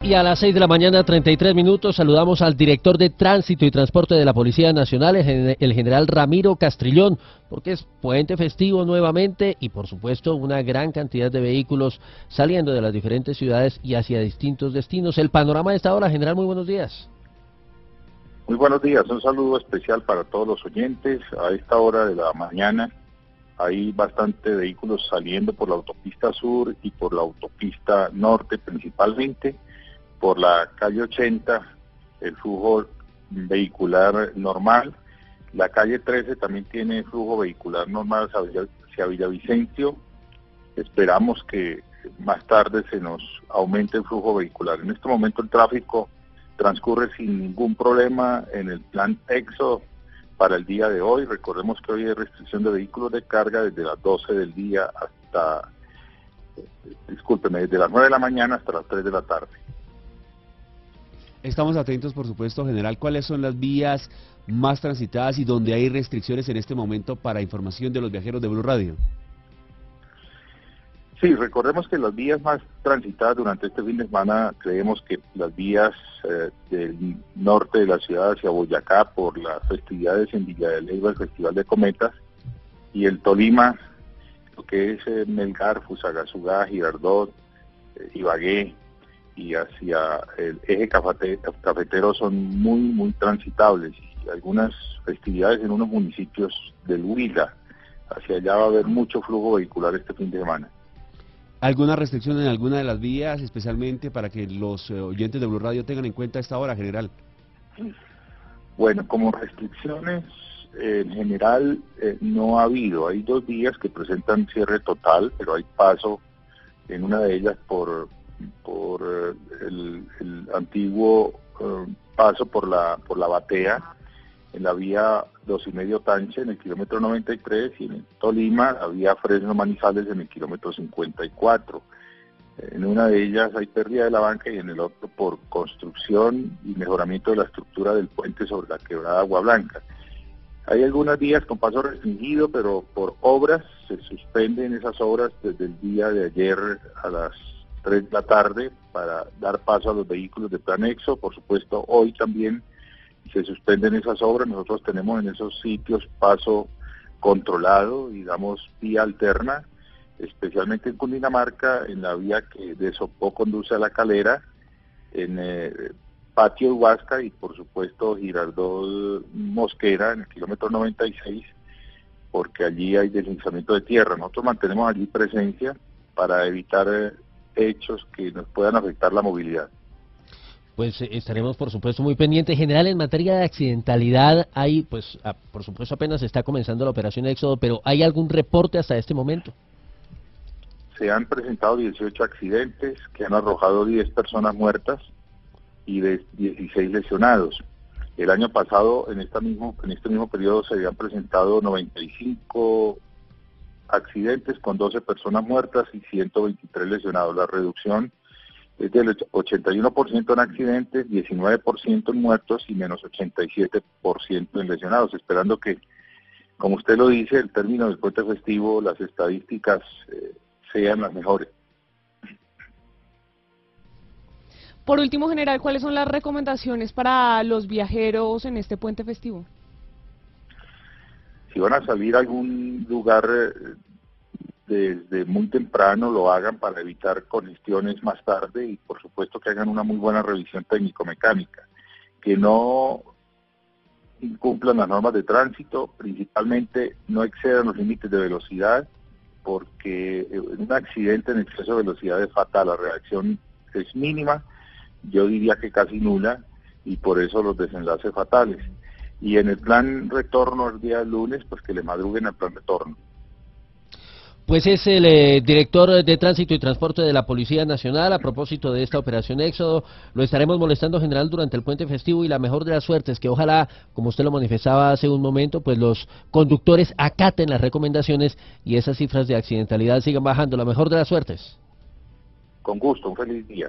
Y a las 6 de la mañana, 33 minutos, saludamos al director de Tránsito y Transporte de la Policía Nacional, el general Ramiro Castrillón, porque es puente festivo nuevamente y, por supuesto, una gran cantidad de vehículos saliendo de las diferentes ciudades y hacia distintos destinos. El panorama de esta hora, general, muy buenos días. Muy buenos días, un saludo especial para todos los oyentes. A esta hora de la mañana hay bastante vehículos saliendo por la autopista sur y por la autopista norte principalmente por la calle 80 el flujo vehicular normal. La calle 13 también tiene flujo vehicular normal hacia Villavicencio. Esperamos que más tarde se nos aumente el flujo vehicular. En este momento el tráfico transcurre sin ningún problema en el plan EXO para el día de hoy. Recordemos que hoy hay restricción de vehículos de carga desde las 12 del día hasta, discúlpeme, desde las 9 de la mañana hasta las 3 de la tarde. Estamos atentos, por supuesto, general, cuáles son las vías más transitadas y donde hay restricciones en este momento para información de los viajeros de Blue Radio. Sí, recordemos que las vías más transitadas durante este fin de semana, creemos que las vías eh, del norte de la ciudad hacia Boyacá por las festividades en Villa de Leyva, el Festival de Cometas, y el Tolima, lo que es eh, Melgar, Fusagasugá, Girardot, eh, Ibagué, y hacia el eje cafetero son muy, muy transitables. Y algunas festividades en unos municipios del Huila, hacia allá va a haber mucho flujo vehicular este fin de semana. ¿Alguna restricción en alguna de las vías, especialmente para que los eh, oyentes de Blue Radio tengan en cuenta esta hora, general? Bueno, como restricciones en general eh, no ha habido. Hay dos vías que presentan cierre total, pero hay paso en una de ellas por, por eh, el, antiguo eh, paso por la por la batea en la vía dos y medio Tanche en el kilómetro 93 y en Tolima la vía Fresno Manizales en el kilómetro 54. En una de ellas hay pérdida de la banca y en el otro por construcción y mejoramiento de la estructura del puente sobre la quebrada Agua Blanca. Hay algunas vías con paso restringido, pero por obras se suspenden esas obras desde el día de ayer a las 3 de la tarde para dar paso a los vehículos de planexo. Por supuesto, hoy también se suspenden esas obras. Nosotros tenemos en esos sitios paso controlado y damos vía alterna, especialmente en Cundinamarca, en la vía que de Sopó conduce a la calera, en eh, Patio Huasca y por supuesto Girardot Mosquera en el kilómetro 96, porque allí hay deslizamiento de tierra. Nosotros mantenemos allí presencia para evitar eh, hechos que nos puedan afectar la movilidad. Pues eh, estaremos, por supuesto, muy pendientes. General, en materia de accidentalidad, hay, pues, por supuesto, apenas está comenzando la operación Éxodo, pero ¿hay algún reporte hasta este momento? Se han presentado 18 accidentes que han arrojado 10 personas muertas y 16 lesionados. El año pasado, en, esta mismo, en este mismo periodo, se habían presentado 95 accidentes con 12 personas muertas y 123 lesionados. La reducción es del 81% en accidentes, 19% en muertos y menos 87% en lesionados, esperando que, como usted lo dice, el término del puente festivo, las estadísticas eh, sean las mejores. Por último, general, ¿cuáles son las recomendaciones para los viajeros en este puente festivo? Si van a salir a algún lugar eh, desde muy temprano, lo hagan para evitar congestiones más tarde y por supuesto que hagan una muy buena revisión técnico-mecánica, que no incumplan las normas de tránsito, principalmente no excedan los límites de velocidad, porque eh, un accidente en exceso de velocidad es fatal, la reacción es mínima, yo diría que casi nula, y por eso los desenlaces fatales. Y en el plan retorno el día lunes, pues que le madruguen al plan retorno. Pues es el eh, director de Tránsito y Transporte de la Policía Nacional. A propósito de esta operación Éxodo, lo estaremos molestando general durante el puente festivo y la mejor de las suertes, que ojalá, como usted lo manifestaba hace un momento, pues los conductores acaten las recomendaciones y esas cifras de accidentalidad sigan bajando. La mejor de las suertes. Con gusto, un feliz día.